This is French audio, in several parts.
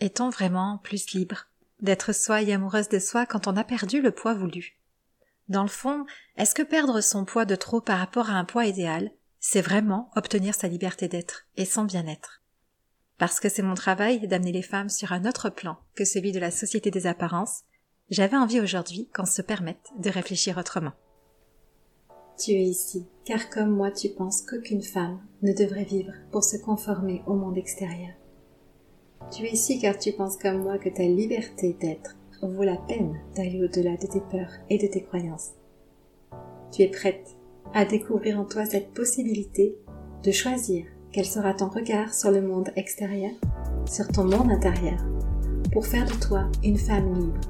Est-on vraiment plus libre d'être soi et amoureuse de soi quand on a perdu le poids voulu Dans le fond, est-ce que perdre son poids de trop par rapport à un poids idéal, c'est vraiment obtenir sa liberté d'être et son bien-être? Parce que c'est mon travail d'amener les femmes sur un autre plan que celui de la société des apparences, j'avais envie aujourd'hui qu'on se permette de réfléchir autrement. Tu es ici, car comme moi tu penses qu'aucune femme ne devrait vivre pour se conformer au monde extérieur. Tu es ici car tu penses comme moi que ta liberté d'être vaut la peine d'aller au-delà de tes peurs et de tes croyances. Tu es prête à découvrir en toi cette possibilité de choisir quel sera ton regard sur le monde extérieur, sur ton monde intérieur, pour faire de toi une femme libre.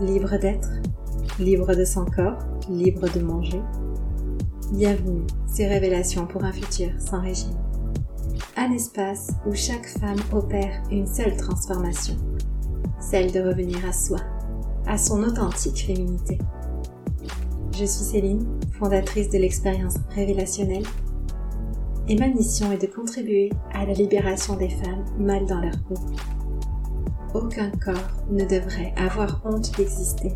Libre d'être, libre de son corps, libre de manger. Bienvenue, ces révélations pour un futur sans régime un espace où chaque femme opère une seule transformation, celle de revenir à soi, à son authentique féminité. Je suis Céline, fondatrice de l'expérience révélationnelle, et ma mission est de contribuer à la libération des femmes mal dans leur peau. Aucun corps ne devrait avoir honte d'exister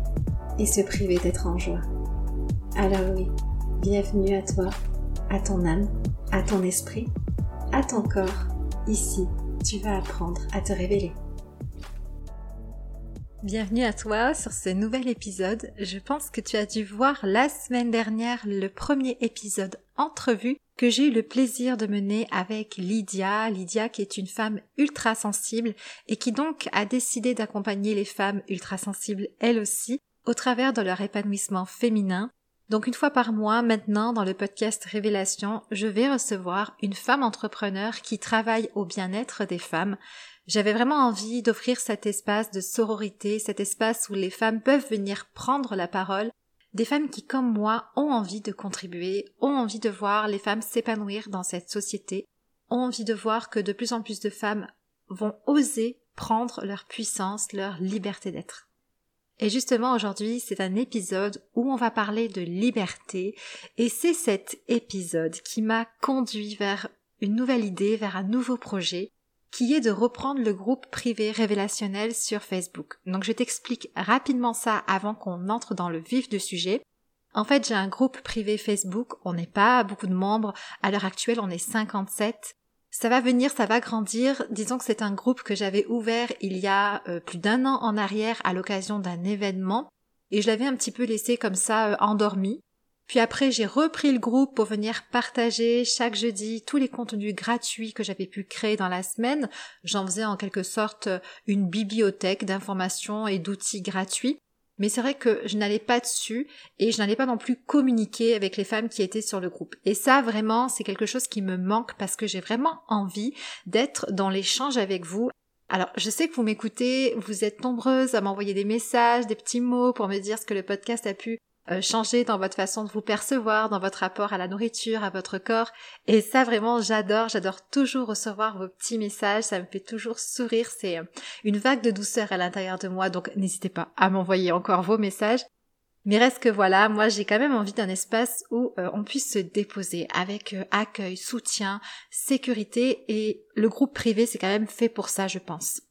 et se priver d'être en joie. Alors oui, bienvenue à toi, à ton âme, à ton esprit à ton corps. Ici, tu vas apprendre à te révéler. Bienvenue à toi sur ce nouvel épisode. Je pense que tu as dû voir la semaine dernière le premier épisode entrevue que j'ai eu le plaisir de mener avec Lydia, Lydia qui est une femme ultra sensible et qui donc a décidé d'accompagner les femmes ultra sensibles elles aussi au travers de leur épanouissement féminin donc une fois par mois, maintenant, dans le podcast Révélation, je vais recevoir une femme entrepreneur qui travaille au bien-être des femmes. J'avais vraiment envie d'offrir cet espace de sororité, cet espace où les femmes peuvent venir prendre la parole, des femmes qui, comme moi, ont envie de contribuer, ont envie de voir les femmes s'épanouir dans cette société, ont envie de voir que de plus en plus de femmes vont oser prendre leur puissance, leur liberté d'être. Et justement aujourd'hui c'est un épisode où on va parler de liberté et c'est cet épisode qui m'a conduit vers une nouvelle idée, vers un nouveau projet qui est de reprendre le groupe privé révélationnel sur Facebook. Donc je t'explique rapidement ça avant qu'on entre dans le vif du sujet. En fait, j'ai un groupe privé Facebook, on n'est pas beaucoup de membres, à l'heure actuelle on est 57, ça va venir, ça va grandir. Disons que c'est un groupe que j'avais ouvert il y a euh, plus d'un an en arrière à l'occasion d'un événement et je l'avais un petit peu laissé comme ça euh, endormi. Puis après, j'ai repris le groupe pour venir partager chaque jeudi tous les contenus gratuits que j'avais pu créer dans la semaine. J'en faisais en quelque sorte euh, une bibliothèque d'informations et d'outils gratuits mais c'est vrai que je n'allais pas dessus et je n'allais pas non plus communiquer avec les femmes qui étaient sur le groupe. Et ça, vraiment, c'est quelque chose qui me manque parce que j'ai vraiment envie d'être dans l'échange avec vous. Alors, je sais que vous m'écoutez, vous êtes nombreuses à m'envoyer des messages, des petits mots pour me dire ce que le podcast a pu euh, changer dans votre façon de vous percevoir, dans votre rapport à la nourriture, à votre corps. Et ça vraiment j'adore, j'adore toujours recevoir vos petits messages, ça me fait toujours sourire, c'est euh, une vague de douceur à l'intérieur de moi, donc n'hésitez pas à m'envoyer encore vos messages. Mais reste que voilà, moi j'ai quand même envie d'un espace où euh, on puisse se déposer avec accueil, soutien, sécurité et le groupe privé c'est quand même fait pour ça je pense.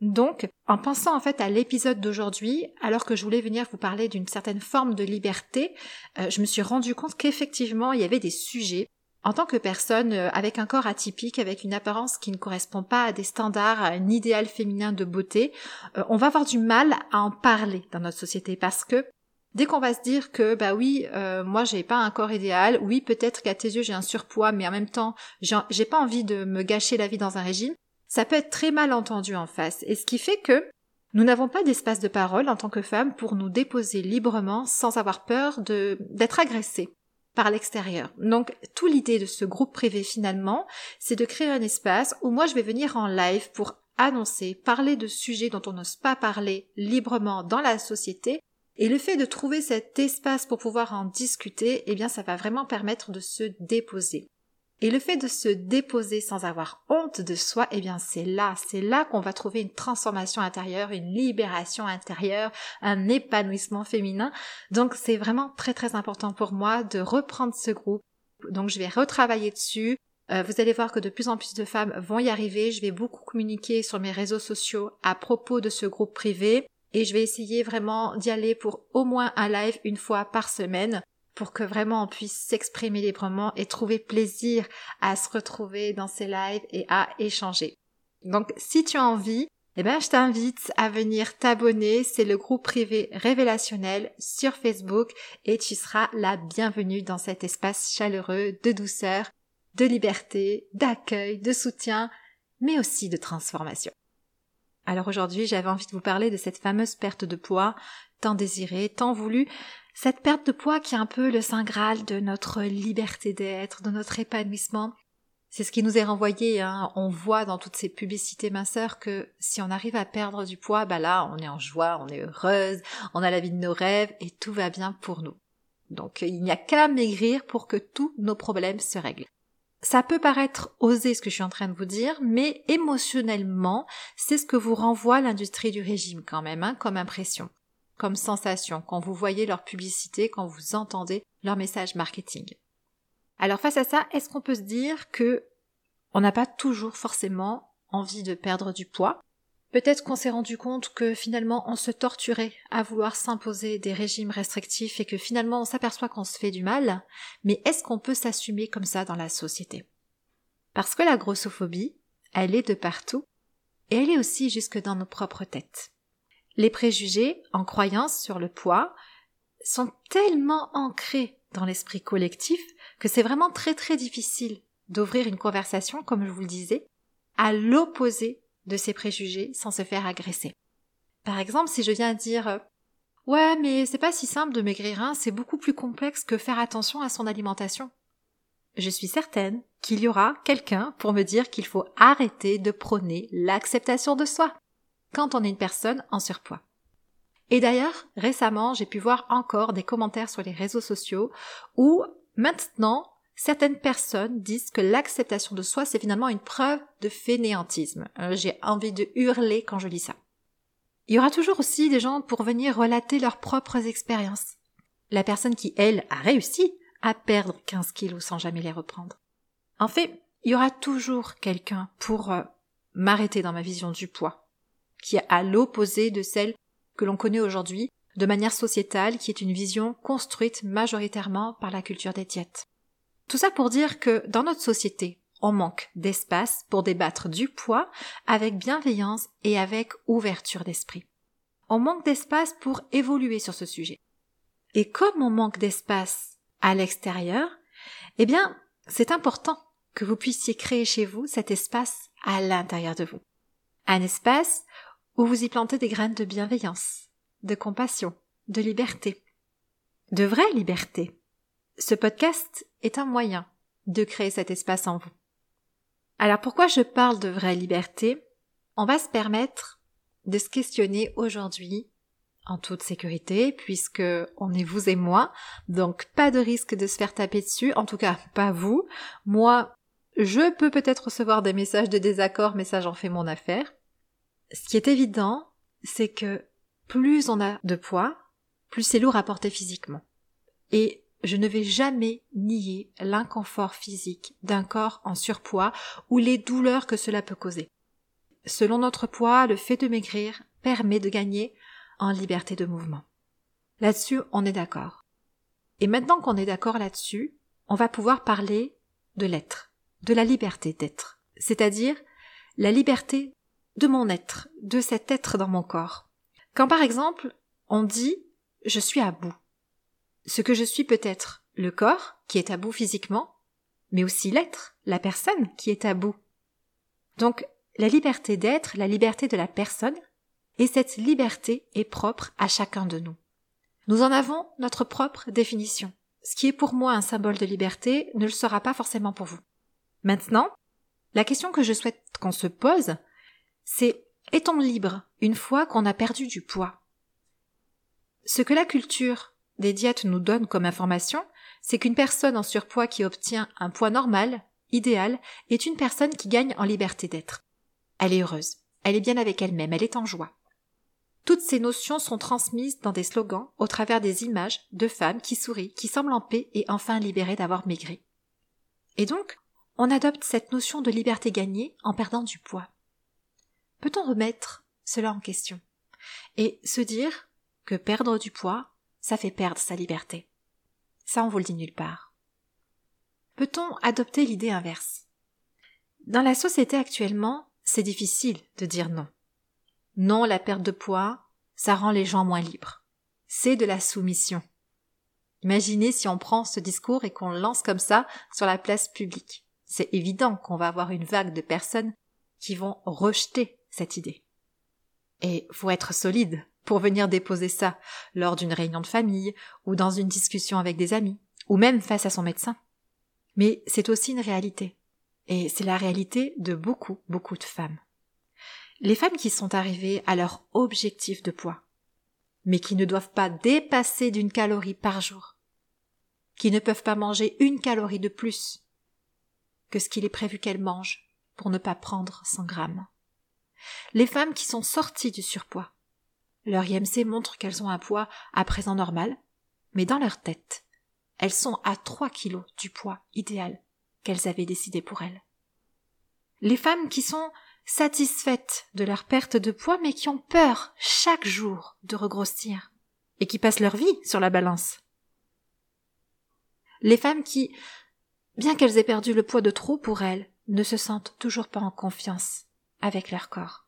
Donc, en pensant en fait à l'épisode d'aujourd'hui, alors que je voulais venir vous parler d'une certaine forme de liberté, euh, je me suis rendu compte qu'effectivement il y avait des sujets en tant que personne euh, avec un corps atypique, avec une apparence qui ne correspond pas à des standards, à un idéal féminin de beauté, euh, on va avoir du mal à en parler dans notre société parce que dès qu'on va se dire que bah oui, moi j'ai pas un corps idéal, oui peut-être qu'à tes yeux j'ai un surpoids, mais en même temps j'ai pas envie de me gâcher la vie dans un régime, ça peut être très mal entendu en face, et ce qui fait que nous n'avons pas d'espace de parole en tant que femmes pour nous déposer librement sans avoir peur d'être agressées par l'extérieur. Donc, toute l'idée de ce groupe privé finalement, c'est de créer un espace où moi je vais venir en live pour annoncer, parler de sujets dont on n'ose pas parler librement dans la société. Et le fait de trouver cet espace pour pouvoir en discuter, eh bien, ça va vraiment permettre de se déposer. Et le fait de se déposer sans avoir honte de soi, eh bien c'est là, c'est là qu'on va trouver une transformation intérieure, une libération intérieure, un épanouissement féminin. Donc c'est vraiment très très important pour moi de reprendre ce groupe. Donc je vais retravailler dessus. Euh, vous allez voir que de plus en plus de femmes vont y arriver. Je vais beaucoup communiquer sur mes réseaux sociaux à propos de ce groupe privé et je vais essayer vraiment d'y aller pour au moins un live une fois par semaine pour que vraiment on puisse s'exprimer librement et trouver plaisir à se retrouver dans ces lives et à échanger. Donc si tu as envie, eh ben, je t'invite à venir t'abonner. C'est le groupe privé révélationnel sur Facebook et tu seras la bienvenue dans cet espace chaleureux de douceur, de liberté, d'accueil, de soutien, mais aussi de transformation. Alors aujourd'hui, j'avais envie de vous parler de cette fameuse perte de poids, tant désirée, tant voulue, cette perte de poids qui est un peu le saint graal de notre liberté d'être, de notre épanouissement. C'est ce qui nous est renvoyé, hein. on voit dans toutes ces publicités minceurs que si on arrive à perdre du poids, bah là, on est en joie, on est heureuse, on a la vie de nos rêves et tout va bien pour nous. Donc il n'y a qu'à maigrir pour que tous nos problèmes se règlent. Ça peut paraître osé ce que je suis en train de vous dire, mais émotionnellement, c'est ce que vous renvoie l'industrie du régime quand même, hein, comme impression, comme sensation, quand vous voyez leur publicité, quand vous entendez leur message marketing. Alors face à ça, est-ce qu'on peut se dire que on n'a pas toujours forcément envie de perdre du poids? Peut-être qu'on s'est rendu compte que finalement on se torturait à vouloir s'imposer des régimes restrictifs et que finalement on s'aperçoit qu'on se fait du mal, mais est-ce qu'on peut s'assumer comme ça dans la société? Parce que la grossophobie, elle est de partout, et elle est aussi jusque dans nos propres têtes. Les préjugés, en croyance sur le poids, sont tellement ancrés dans l'esprit collectif que c'est vraiment très très difficile d'ouvrir une conversation, comme je vous le disais, à l'opposé de ses préjugés sans se faire agresser. Par exemple, si je viens dire Ouais, mais c'est pas si simple de maigrir, hein, c'est beaucoup plus complexe que faire attention à son alimentation. Je suis certaine qu'il y aura quelqu'un pour me dire qu'il faut arrêter de prôner l'acceptation de soi quand on est une personne en surpoids. Et d'ailleurs, récemment, j'ai pu voir encore des commentaires sur les réseaux sociaux où maintenant Certaines personnes disent que l'acceptation de soi, c'est finalement une preuve de fainéantisme. Euh, j'ai envie de hurler quand je lis ça. Il y aura toujours aussi des gens pour venir relater leurs propres expériences. La personne qui, elle, a réussi à perdre 15 kilos sans jamais les reprendre. En fait, il y aura toujours quelqu'un pour euh, m'arrêter dans ma vision du poids, qui est à l'opposé de celle que l'on connaît aujourd'hui de manière sociétale, qui est une vision construite majoritairement par la culture des diètes. Tout ça pour dire que dans notre société, on manque d'espace pour débattre du poids avec bienveillance et avec ouverture d'esprit. On manque d'espace pour évoluer sur ce sujet. Et comme on manque d'espace à l'extérieur, eh bien, c'est important que vous puissiez créer chez vous cet espace à l'intérieur de vous. Un espace où vous y plantez des graines de bienveillance, de compassion, de liberté. De vraie liberté. Ce podcast est un moyen de créer cet espace en vous. Alors pourquoi je parle de vraie liberté? On va se permettre de se questionner aujourd'hui en toute sécurité puisque on est vous et moi, donc pas de risque de se faire taper dessus, en tout cas pas vous. Moi, je peux peut-être recevoir des messages de désaccord, mais ça j'en fais mon affaire. Ce qui est évident, c'est que plus on a de poids, plus c'est lourd à porter physiquement. Et je ne vais jamais nier l'inconfort physique d'un corps en surpoids ou les douleurs que cela peut causer. Selon notre poids, le fait de maigrir permet de gagner en liberté de mouvement. Là-dessus, on est d'accord. Et maintenant qu'on est d'accord là-dessus, on va pouvoir parler de l'être, de la liberté d'être, c'est-à-dire la liberté de mon être, de cet être dans mon corps. Quand par exemple, on dit je suis à bout, ce que je suis peut-être le corps qui est à bout physiquement, mais aussi l'être, la personne qui est à bout. Donc la liberté d'être, la liberté de la personne, et cette liberté est propre à chacun de nous. Nous en avons notre propre définition. Ce qui est pour moi un symbole de liberté ne le sera pas forcément pour vous. Maintenant, la question que je souhaite qu'on se pose, c'est est-on libre une fois qu'on a perdu du poids Ce que la culture des diètes nous donnent comme information, c'est qu'une personne en surpoids qui obtient un poids normal, idéal, est une personne qui gagne en liberté d'être. Elle est heureuse, elle est bien avec elle-même, elle est en joie. Toutes ces notions sont transmises dans des slogans au travers des images de femmes qui sourient, qui semblent en paix et enfin libérées d'avoir maigri. Et donc, on adopte cette notion de liberté gagnée en perdant du poids. Peut-on remettre cela en question? Et se dire que perdre du poids, ça fait perdre sa liberté Ça, on vous le dit nulle part. Peut-on adopter l'idée inverse? Dans la société actuellement, c'est difficile de dire non. Non, la perte de poids, ça rend les gens moins libres. C'est de la soumission. Imaginez si on prend ce discours et qu'on le lance comme ça sur la place publique. C'est évident qu'on va avoir une vague de personnes qui vont rejeter cette idée. Et faut être solide pour venir déposer ça lors d'une réunion de famille ou dans une discussion avec des amis ou même face à son médecin. Mais c'est aussi une réalité. Et c'est la réalité de beaucoup, beaucoup de femmes. Les femmes qui sont arrivées à leur objectif de poids, mais qui ne doivent pas dépasser d'une calorie par jour, qui ne peuvent pas manger une calorie de plus que ce qu'il est prévu qu'elles mangent pour ne pas prendre 100 grammes. Les femmes qui sont sorties du surpoids, leur IMC montre qu'elles ont un poids à présent normal, mais dans leur tête, elles sont à 3 kilos du poids idéal qu'elles avaient décidé pour elles. Les femmes qui sont satisfaites de leur perte de poids mais qui ont peur chaque jour de regrossir et qui passent leur vie sur la balance. Les femmes qui, bien qu'elles aient perdu le poids de trop pour elles, ne se sentent toujours pas en confiance avec leur corps.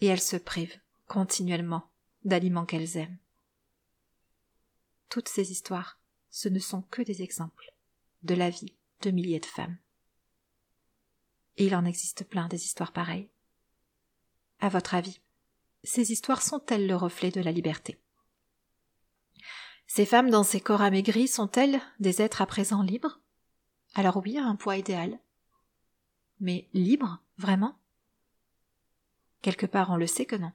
Et elles se privent continuellement d'aliments qu'elles aiment. Toutes ces histoires, ce ne sont que des exemples de la vie de milliers de femmes. Et il en existe plein des histoires pareilles. À votre avis, ces histoires sont-elles le reflet de la liberté? Ces femmes dans ces corps amaigris sont-elles des êtres à présent libres? Alors oui, un poids idéal. Mais libres, vraiment? Quelque part on le sait que non.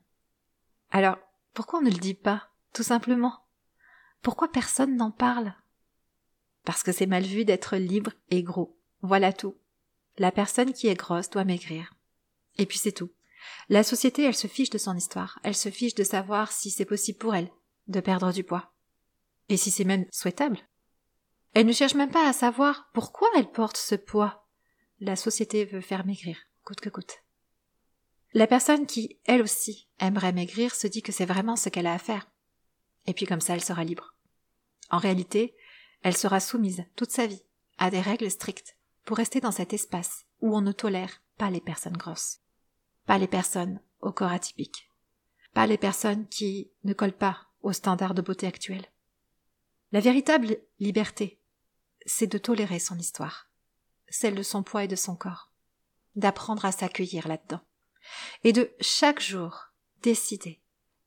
Alors, pourquoi on ne le dit pas, tout simplement? Pourquoi personne n'en parle? Parce que c'est mal vu d'être libre et gros. Voilà tout. La personne qui est grosse doit maigrir. Et puis c'est tout. La société, elle se fiche de son histoire, elle se fiche de savoir si c'est possible pour elle de perdre du poids. Et si c'est même souhaitable. Elle ne cherche même pas à savoir pourquoi elle porte ce poids. La société veut faire maigrir, coûte que coûte. La personne qui, elle aussi, aimerait maigrir se dit que c'est vraiment ce qu'elle a à faire. Et puis comme ça, elle sera libre. En réalité, elle sera soumise toute sa vie à des règles strictes pour rester dans cet espace où on ne tolère pas les personnes grosses, pas les personnes au corps atypique, pas les personnes qui ne collent pas aux standards de beauté actuels. La véritable liberté, c'est de tolérer son histoire, celle de son poids et de son corps, d'apprendre à s'accueillir là-dedans et de chaque jour décider,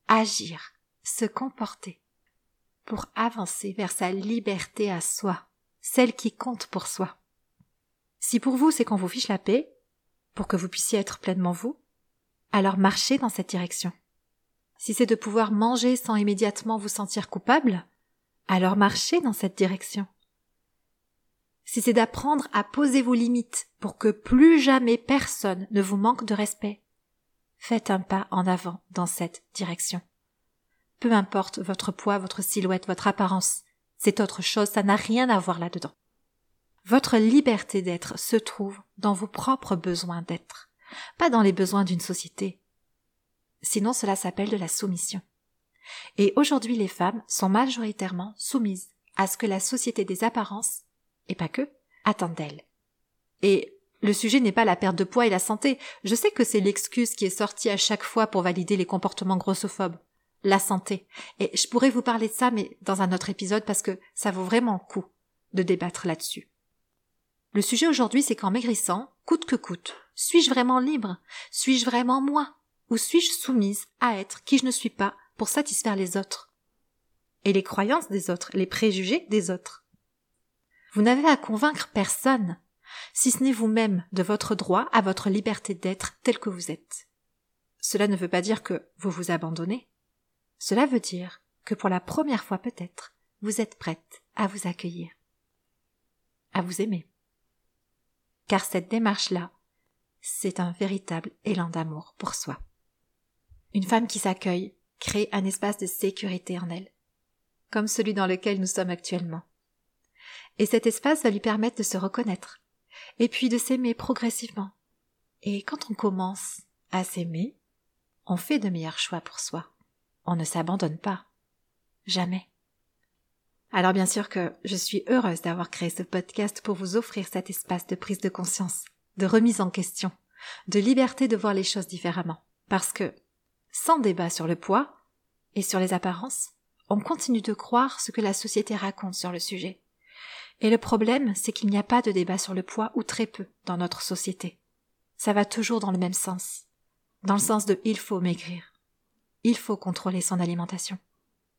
agir, se comporter pour avancer vers sa liberté à soi, celle qui compte pour soi. Si pour vous c'est qu'on vous fiche la paix, pour que vous puissiez être pleinement vous, alors marchez dans cette direction. Si c'est de pouvoir manger sans immédiatement vous sentir coupable, alors marchez dans cette direction si c'est d'apprendre à poser vos limites pour que plus jamais personne ne vous manque de respect, faites un pas en avant dans cette direction. Peu importe votre poids, votre silhouette, votre apparence, c'est autre chose, ça n'a rien à voir là-dedans. Votre liberté d'être se trouve dans vos propres besoins d'être, pas dans les besoins d'une société. Sinon cela s'appelle de la soumission. Et aujourd'hui les femmes sont majoritairement soumises à ce que la société des apparences et pas que, attendent d'elle. Et le sujet n'est pas la perte de poids et la santé. Je sais que c'est l'excuse qui est sortie à chaque fois pour valider les comportements grossophobes. La santé. Et je pourrais vous parler de ça, mais dans un autre épisode, parce que ça vaut vraiment le coup de débattre là-dessus. Le sujet aujourd'hui, c'est qu'en maigrissant, coûte que coûte, suis-je vraiment libre? Suis-je vraiment moi? Ou suis-je soumise à être qui je ne suis pas pour satisfaire les autres? Et les croyances des autres, les préjugés des autres. Vous n'avez à convaincre personne, si ce n'est vous-même de votre droit à votre liberté d'être tel que vous êtes. Cela ne veut pas dire que vous vous abandonnez. Cela veut dire que pour la première fois peut-être, vous êtes prête à vous accueillir, à vous aimer. Car cette démarche-là, c'est un véritable élan d'amour pour soi. Une femme qui s'accueille crée un espace de sécurité en elle, comme celui dans lequel nous sommes actuellement et cet espace va lui permettre de se reconnaître et puis de s'aimer progressivement. Et quand on commence à s'aimer, on fait de meilleurs choix pour soi. On ne s'abandonne pas. Jamais. Alors bien sûr que je suis heureuse d'avoir créé ce podcast pour vous offrir cet espace de prise de conscience, de remise en question, de liberté de voir les choses différemment. Parce que, sans débat sur le poids et sur les apparences, on continue de croire ce que la société raconte sur le sujet. Et le problème, c'est qu'il n'y a pas de débat sur le poids ou très peu dans notre société. Ça va toujours dans le même sens. Dans le sens de il faut maigrir. Il faut contrôler son alimentation.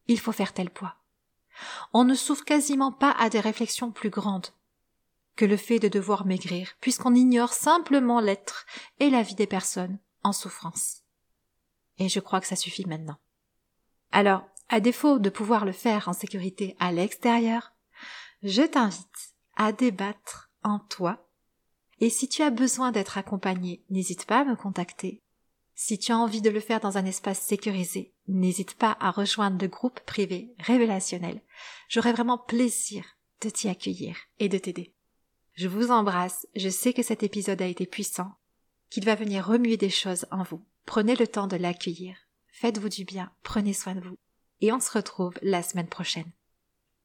Il faut faire tel poids. On ne souffre quasiment pas à des réflexions plus grandes que le fait de devoir maigrir, puisqu'on ignore simplement l'être et la vie des personnes en souffrance. Et je crois que ça suffit maintenant. Alors, à défaut de pouvoir le faire en sécurité à l'extérieur, je t'invite à débattre en toi. Et si tu as besoin d'être accompagné, n'hésite pas à me contacter. Si tu as envie de le faire dans un espace sécurisé, n'hésite pas à rejoindre le groupe privé révélationnel. J'aurai vraiment plaisir de t'y accueillir et de t'aider. Je vous embrasse, je sais que cet épisode a été puissant, qu'il va venir remuer des choses en vous. Prenez le temps de l'accueillir. Faites-vous du bien, prenez soin de vous et on se retrouve la semaine prochaine.